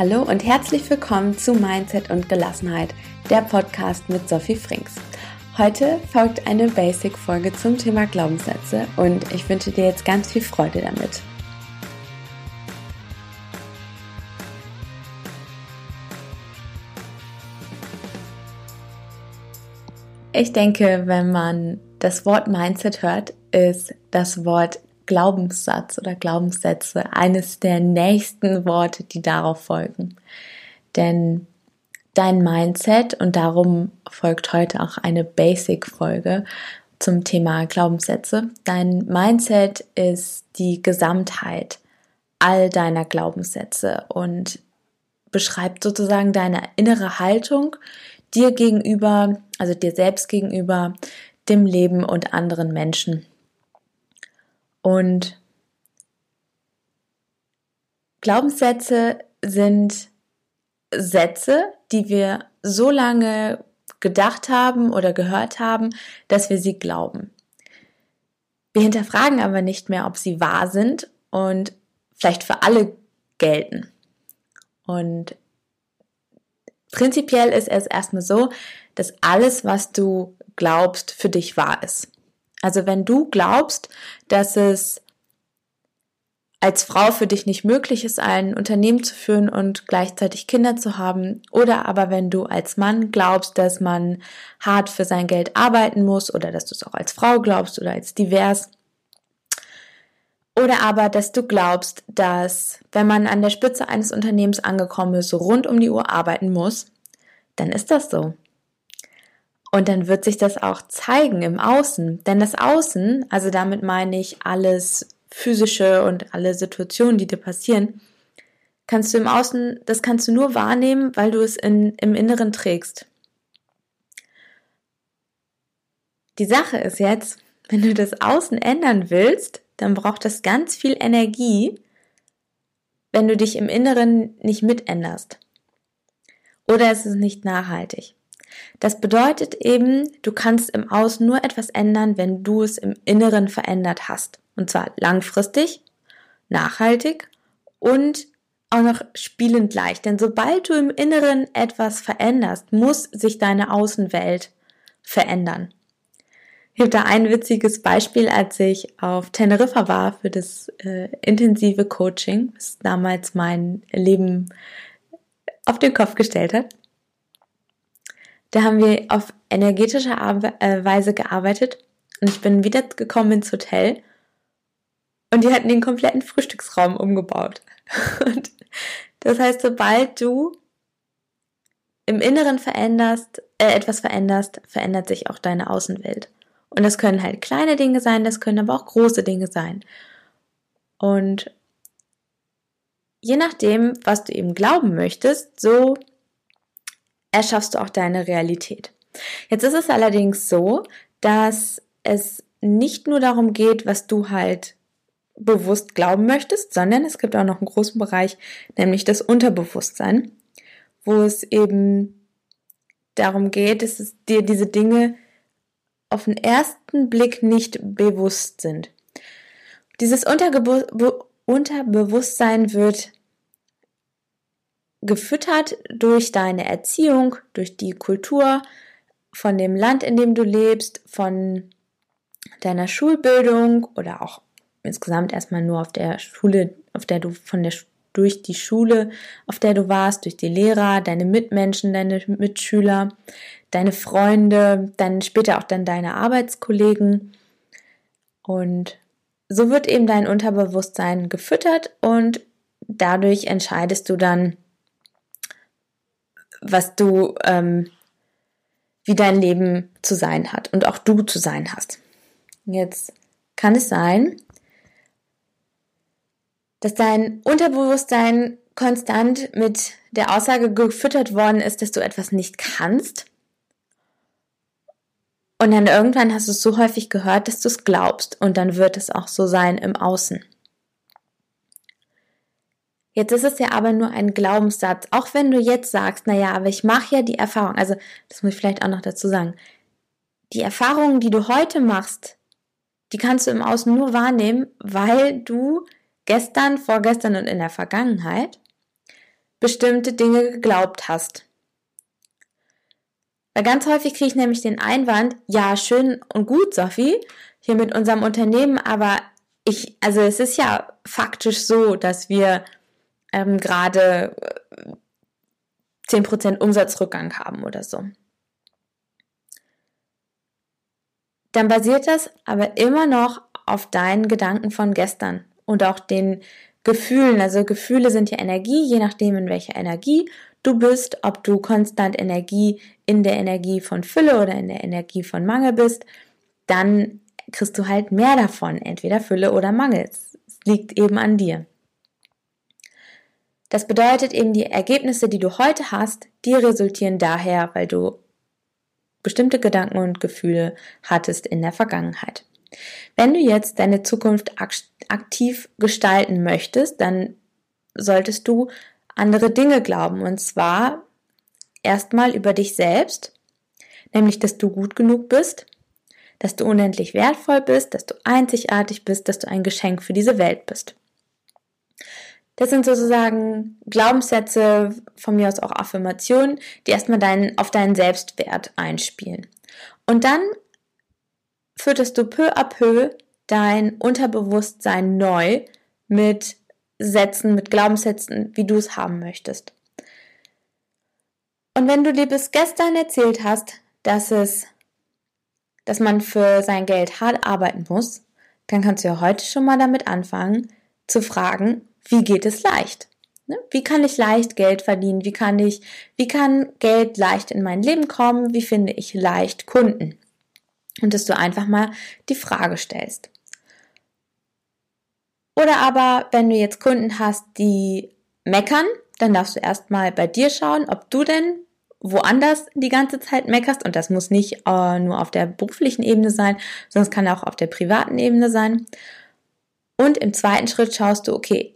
Hallo und herzlich willkommen zu Mindset und Gelassenheit, der Podcast mit Sophie Frings. Heute folgt eine Basic-Folge zum Thema Glaubenssätze und ich wünsche dir jetzt ganz viel Freude damit. Ich denke, wenn man das Wort Mindset hört, ist das Wort Glaubenssatz oder Glaubenssätze eines der nächsten Worte, die darauf folgen. Denn dein Mindset und darum folgt heute auch eine Basic-Folge zum Thema Glaubenssätze. Dein Mindset ist die Gesamtheit all deiner Glaubenssätze und beschreibt sozusagen deine innere Haltung dir gegenüber, also dir selbst gegenüber, dem Leben und anderen Menschen. Und Glaubenssätze sind Sätze, die wir so lange gedacht haben oder gehört haben, dass wir sie glauben. Wir hinterfragen aber nicht mehr, ob sie wahr sind und vielleicht für alle gelten. Und prinzipiell ist es erstmal so, dass alles, was du glaubst, für dich wahr ist. Also wenn du glaubst, dass es als Frau für dich nicht möglich ist, ein Unternehmen zu führen und gleichzeitig Kinder zu haben, oder aber wenn du als Mann glaubst, dass man hart für sein Geld arbeiten muss, oder dass du es auch als Frau glaubst oder als divers, oder aber, dass du glaubst, dass wenn man an der Spitze eines Unternehmens angekommen ist, so rund um die Uhr arbeiten muss, dann ist das so. Und dann wird sich das auch zeigen im Außen. Denn das Außen, also damit meine ich alles physische und alle Situationen, die dir passieren, kannst du im Außen, das kannst du nur wahrnehmen, weil du es in, im Inneren trägst. Die Sache ist jetzt, wenn du das Außen ändern willst, dann braucht das ganz viel Energie, wenn du dich im Inneren nicht mitänderst. Oder es ist nicht nachhaltig. Das bedeutet eben, du kannst im Außen nur etwas ändern, wenn du es im Inneren verändert hast. Und zwar langfristig, nachhaltig und auch noch spielend leicht. Denn sobald du im Inneren etwas veränderst, muss sich deine Außenwelt verändern. Ich habe da ein witziges Beispiel, als ich auf Teneriffa war für das äh, intensive Coaching, das damals mein Leben auf den Kopf gestellt hat. Da haben wir auf energetische äh, Weise gearbeitet und ich bin wieder gekommen ins Hotel und die hatten den kompletten Frühstücksraum umgebaut. Und das heißt, sobald du im Inneren veränderst, äh, etwas veränderst, verändert sich auch deine Außenwelt. Und das können halt kleine Dinge sein, das können aber auch große Dinge sein. Und je nachdem, was du eben glauben möchtest, so erschaffst du auch deine Realität. Jetzt ist es allerdings so, dass es nicht nur darum geht, was du halt bewusst glauben möchtest, sondern es gibt auch noch einen großen Bereich, nämlich das Unterbewusstsein, wo es eben darum geht, dass es dir diese Dinge auf den ersten Blick nicht bewusst sind. Dieses Unterbewusstsein wird gefüttert durch deine Erziehung, durch die Kultur, von dem Land, in dem du lebst, von deiner Schulbildung oder auch insgesamt erstmal nur auf der Schule, auf der du von der durch die Schule, auf der du warst, durch die Lehrer, deine Mitmenschen, deine Mitschüler, deine Freunde, dann später auch dann deine Arbeitskollegen. Und so wird eben dein Unterbewusstsein gefüttert und dadurch entscheidest du dann, was du, ähm, wie dein Leben zu sein hat und auch du zu sein hast. Jetzt kann es sein, dass dein Unterbewusstsein konstant mit der Aussage gefüttert worden ist, dass du etwas nicht kannst. Und dann irgendwann hast du es so häufig gehört, dass du es glaubst und dann wird es auch so sein im Außen. Jetzt ist es ja aber nur ein Glaubenssatz. Auch wenn du jetzt sagst, naja, aber ich mache ja die Erfahrung, also das muss ich vielleicht auch noch dazu sagen, die Erfahrungen, die du heute machst, die kannst du im Außen nur wahrnehmen, weil du gestern, vorgestern und in der Vergangenheit bestimmte Dinge geglaubt hast. Weil ganz häufig kriege ich nämlich den Einwand, ja, schön und gut, Sophie, hier mit unserem Unternehmen, aber ich, also es ist ja faktisch so, dass wir ähm, gerade 10% Umsatzrückgang haben oder so. Dann basiert das aber immer noch auf deinen Gedanken von gestern und auch den Gefühlen. Also Gefühle sind ja Energie, je nachdem in welcher Energie du bist, ob du konstant Energie in der Energie von Fülle oder in der Energie von Mangel bist, dann kriegst du halt mehr davon, entweder Fülle oder Mangel. Es liegt eben an dir. Das bedeutet eben, die Ergebnisse, die du heute hast, die resultieren daher, weil du bestimmte Gedanken und Gefühle hattest in der Vergangenheit. Wenn du jetzt deine Zukunft aktiv gestalten möchtest, dann solltest du andere Dinge glauben. Und zwar erstmal über dich selbst, nämlich, dass du gut genug bist, dass du unendlich wertvoll bist, dass du einzigartig bist, dass du ein Geschenk für diese Welt bist. Das sind sozusagen Glaubenssätze, von mir aus auch Affirmationen, die erstmal deinen, auf deinen Selbstwert einspielen. Und dann fütterst du peu à peu dein Unterbewusstsein neu mit Sätzen, mit Glaubenssätzen, wie du es haben möchtest. Und wenn du dir bis gestern erzählt hast, dass es, dass man für sein Geld hart arbeiten muss, dann kannst du ja heute schon mal damit anfangen, zu fragen, wie geht es leicht? Ne? Wie kann ich leicht Geld verdienen? Wie kann ich, wie kann Geld leicht in mein Leben kommen? Wie finde ich leicht Kunden? Und dass du einfach mal die Frage stellst. Oder aber, wenn du jetzt Kunden hast, die meckern, dann darfst du erstmal bei dir schauen, ob du denn woanders die ganze Zeit meckerst. Und das muss nicht äh, nur auf der beruflichen Ebene sein, sondern es kann auch auf der privaten Ebene sein. Und im zweiten Schritt schaust du, okay,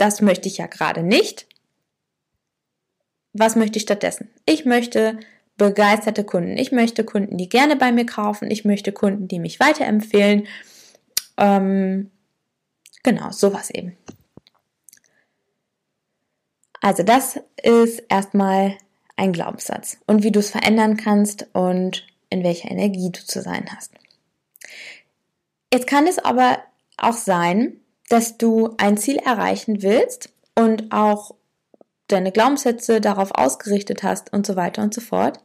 das möchte ich ja gerade nicht. Was möchte ich stattdessen? Ich möchte begeisterte Kunden. Ich möchte Kunden, die gerne bei mir kaufen. Ich möchte Kunden, die mich weiterempfehlen. Ähm, genau, sowas eben. Also das ist erstmal ein Glaubenssatz und wie du es verändern kannst und in welcher Energie du zu sein hast. Jetzt kann es aber auch sein, dass du ein Ziel erreichen willst und auch deine Glaubenssätze darauf ausgerichtet hast und so weiter und so fort.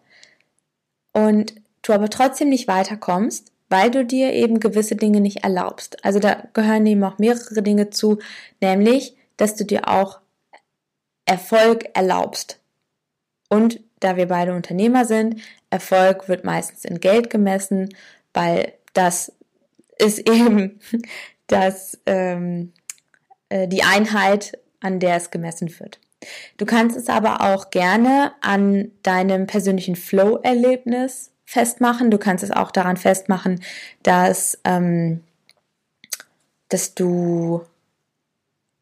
Und du aber trotzdem nicht weiterkommst, weil du dir eben gewisse Dinge nicht erlaubst. Also da gehören eben auch mehrere Dinge zu, nämlich, dass du dir auch Erfolg erlaubst. Und da wir beide Unternehmer sind, Erfolg wird meistens in Geld gemessen, weil das ist eben das, ähm, äh, die Einheit, an der es gemessen wird. Du kannst es aber auch gerne an deinem persönlichen Flow-Erlebnis festmachen. Du kannst es auch daran festmachen, dass, ähm, dass du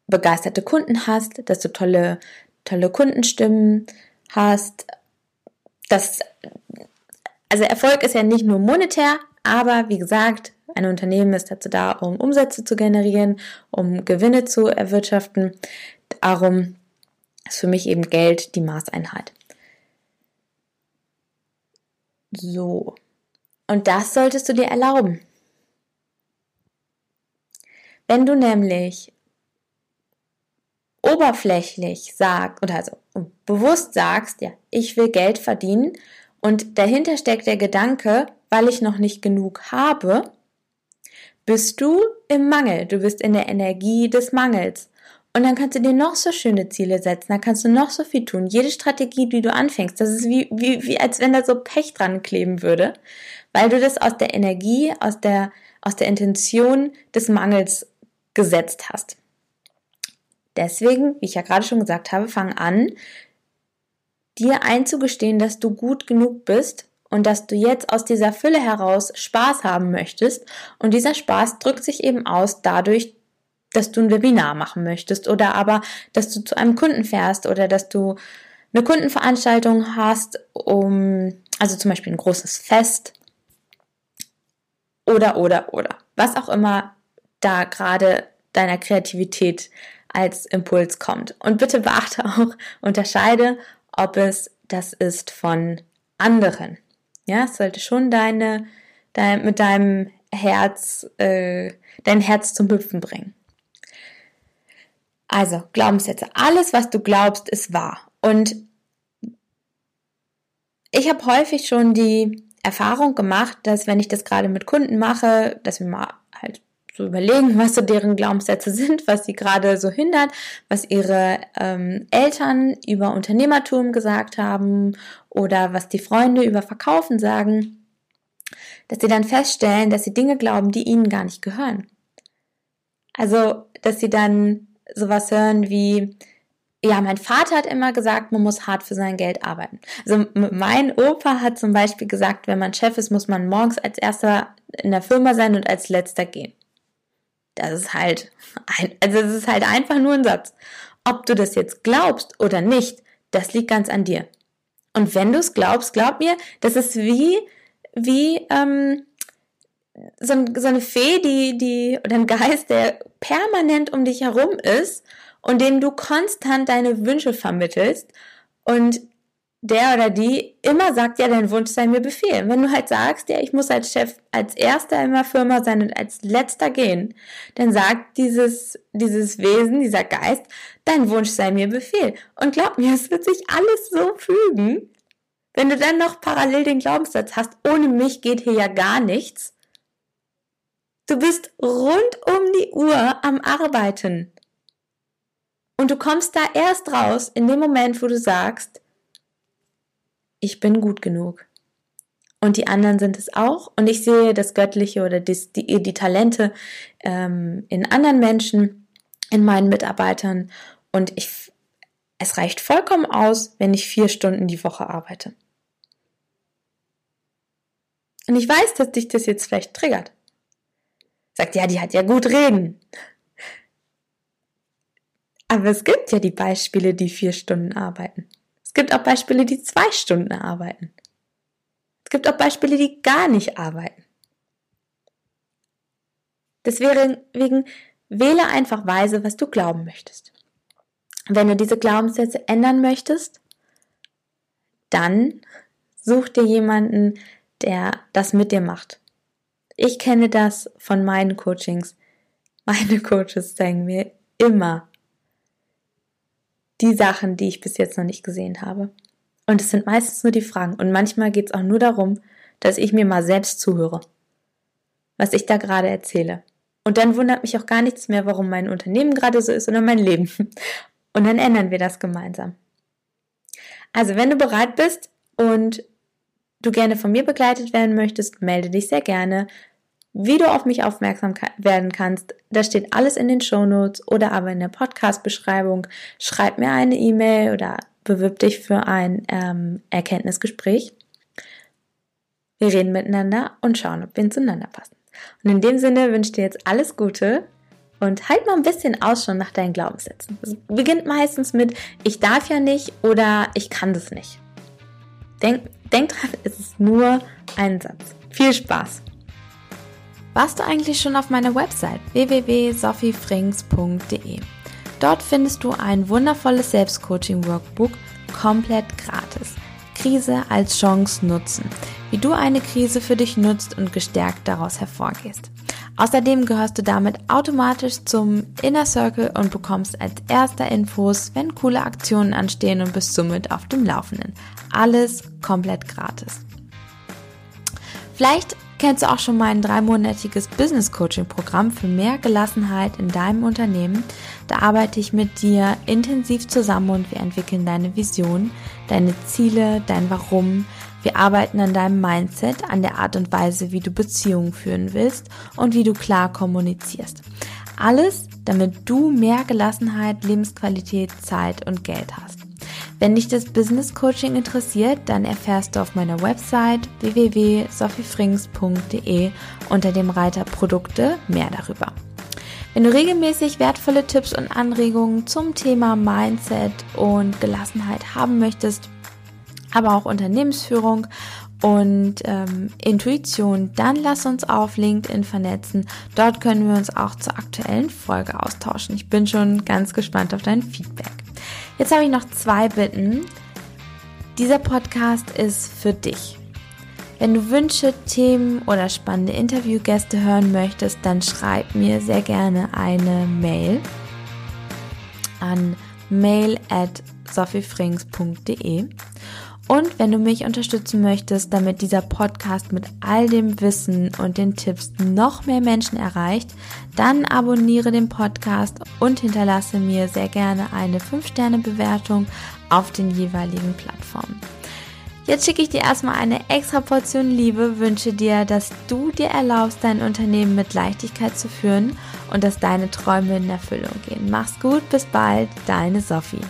begeisterte Kunden hast, dass du tolle, tolle Kundenstimmen hast. Das, also Erfolg ist ja nicht nur monetär, aber wie gesagt, ein Unternehmen ist dazu da, um Umsätze zu generieren, um Gewinne zu erwirtschaften. Darum ist für mich eben Geld die Maßeinheit. So. Und das solltest du dir erlauben. Wenn du nämlich oberflächlich sagst, oder also bewusst sagst, ja, ich will Geld verdienen und dahinter steckt der Gedanke, weil ich noch nicht genug habe, bist du im Mangel. Du bist in der Energie des Mangels. Und dann kannst du dir noch so schöne Ziele setzen, dann kannst du noch so viel tun. Jede Strategie, die du anfängst, das ist wie, wie, wie als wenn da so Pech dran kleben würde, weil du das aus der Energie, aus der, aus der Intention des Mangels gesetzt hast. Deswegen, wie ich ja gerade schon gesagt habe, fang an, dir einzugestehen, dass du gut genug bist und dass du jetzt aus dieser Fülle heraus Spaß haben möchtest. Und dieser Spaß drückt sich eben aus dadurch, dass du ein Webinar machen möchtest oder aber, dass du zu einem Kunden fährst oder dass du eine Kundenveranstaltung hast, um, also zum Beispiel ein großes Fest oder, oder, oder, was auch immer da gerade deiner Kreativität als Impuls kommt. Und bitte beachte auch, unterscheide, ob es das ist von anderen. Ja, es sollte schon deine, dein, mit deinem Herz, äh, dein Herz zum Hüpfen bringen. Also, Glaubenssätze. Alles, was du glaubst, ist wahr. Und ich habe häufig schon die Erfahrung gemacht, dass wenn ich das gerade mit Kunden mache, dass wir mal so überlegen, was so deren Glaubenssätze sind, was sie gerade so hindert, was ihre ähm, Eltern über Unternehmertum gesagt haben oder was die Freunde über Verkaufen sagen, dass sie dann feststellen, dass sie Dinge glauben, die ihnen gar nicht gehören. Also, dass sie dann sowas hören wie, ja, mein Vater hat immer gesagt, man muss hart für sein Geld arbeiten. Also mein Opa hat zum Beispiel gesagt, wenn man Chef ist, muss man morgens als erster in der Firma sein und als letzter gehen. Das ist halt, ein, also es ist halt einfach nur ein Satz. Ob du das jetzt glaubst oder nicht, das liegt ganz an dir. Und wenn du es glaubst, glaub mir, das ist wie, wie ähm, so, so eine Fee, die, die, oder ein Geist, der permanent um dich herum ist und dem du konstant deine Wünsche vermittelst und der oder die immer sagt, ja, dein Wunsch sei mir Befehl. Wenn du halt sagst, ja, ich muss als Chef als erster in der Firma sein und als letzter gehen, dann sagt dieses, dieses Wesen, dieser Geist, dein Wunsch sei mir Befehl. Und glaub mir, es wird sich alles so fügen. Wenn du dann noch parallel den Glaubenssatz hast, ohne mich geht hier ja gar nichts. Du bist rund um die Uhr am Arbeiten. Und du kommst da erst raus in dem Moment, wo du sagst, ich bin gut genug. Und die anderen sind es auch. Und ich sehe das Göttliche oder die, die, die Talente ähm, in anderen Menschen, in meinen Mitarbeitern. Und ich, es reicht vollkommen aus, wenn ich vier Stunden die Woche arbeite. Und ich weiß, dass dich das jetzt vielleicht triggert. Sagt, ja, die hat ja gut reden. Aber es gibt ja die Beispiele, die vier Stunden arbeiten. Es gibt auch Beispiele, die zwei Stunden arbeiten. Es gibt auch Beispiele, die gar nicht arbeiten. Deswegen wähle einfach weise, was du glauben möchtest. Wenn du diese Glaubenssätze ändern möchtest, dann such dir jemanden, der das mit dir macht. Ich kenne das von meinen Coachings. Meine Coaches zeigen mir immer, die Sachen, die ich bis jetzt noch nicht gesehen habe. Und es sind meistens nur die Fragen. Und manchmal geht es auch nur darum, dass ich mir mal selbst zuhöre, was ich da gerade erzähle. Und dann wundert mich auch gar nichts mehr, warum mein Unternehmen gerade so ist oder mein Leben. Und dann ändern wir das gemeinsam. Also, wenn du bereit bist und du gerne von mir begleitet werden möchtest, melde dich sehr gerne. Wie du auf mich aufmerksam werden kannst, das steht alles in den Show Notes oder aber in der Podcast-Beschreibung. Schreib mir eine E-Mail oder bewirb dich für ein ähm, Erkenntnisgespräch. Wir reden miteinander und schauen, ob wir zueinander passen. Und in dem Sinne wünsche ich dir jetzt alles Gute und halt mal ein bisschen Ausschau nach deinen Glaubenssätzen. Es beginnt meistens mit ich darf ja nicht oder ich kann das nicht. Denk, denk dran, es ist nur ein Satz. Viel Spaß! Warst du eigentlich schon auf meiner Website www.sophiefrings.de? Dort findest du ein wundervolles Selbstcoaching-Workbook komplett gratis. Krise als Chance nutzen. Wie du eine Krise für dich nutzt und gestärkt daraus hervorgehst. Außerdem gehörst du damit automatisch zum Inner Circle und bekommst als erster Infos, wenn coole Aktionen anstehen und bist somit auf dem Laufenden. Alles komplett gratis. Vielleicht kennst du auch schon mein dreimonatiges Business Coaching Programm für mehr Gelassenheit in deinem Unternehmen. Da arbeite ich mit dir intensiv zusammen und wir entwickeln deine Vision, deine Ziele, dein Warum. Wir arbeiten an deinem Mindset, an der Art und Weise, wie du Beziehungen führen willst und wie du klar kommunizierst. Alles, damit du mehr Gelassenheit, Lebensqualität, Zeit und Geld hast. Wenn dich das Business Coaching interessiert, dann erfährst du auf meiner Website www.sophiefrings.de unter dem Reiter Produkte mehr darüber. Wenn du regelmäßig wertvolle Tipps und Anregungen zum Thema Mindset und Gelassenheit haben möchtest, aber auch Unternehmensführung und ähm, Intuition, dann lass uns auf LinkedIn vernetzen. Dort können wir uns auch zur aktuellen Folge austauschen. Ich bin schon ganz gespannt auf dein Feedback. Jetzt habe ich noch zwei Bitten. Dieser Podcast ist für dich. Wenn du Wünsche, Themen oder spannende Interviewgäste hören möchtest, dann schreib mir sehr gerne eine Mail an mail at sophiefrings.de und wenn du mich unterstützen möchtest, damit dieser Podcast mit all dem Wissen und den Tipps noch mehr Menschen erreicht, dann abonniere den Podcast und hinterlasse mir sehr gerne eine 5-Sterne-Bewertung auf den jeweiligen Plattformen. Jetzt schicke ich dir erstmal eine extra Portion Liebe, wünsche dir, dass du dir erlaubst, dein Unternehmen mit Leichtigkeit zu führen und dass deine Träume in Erfüllung gehen. Mach's gut, bis bald, deine Sophie.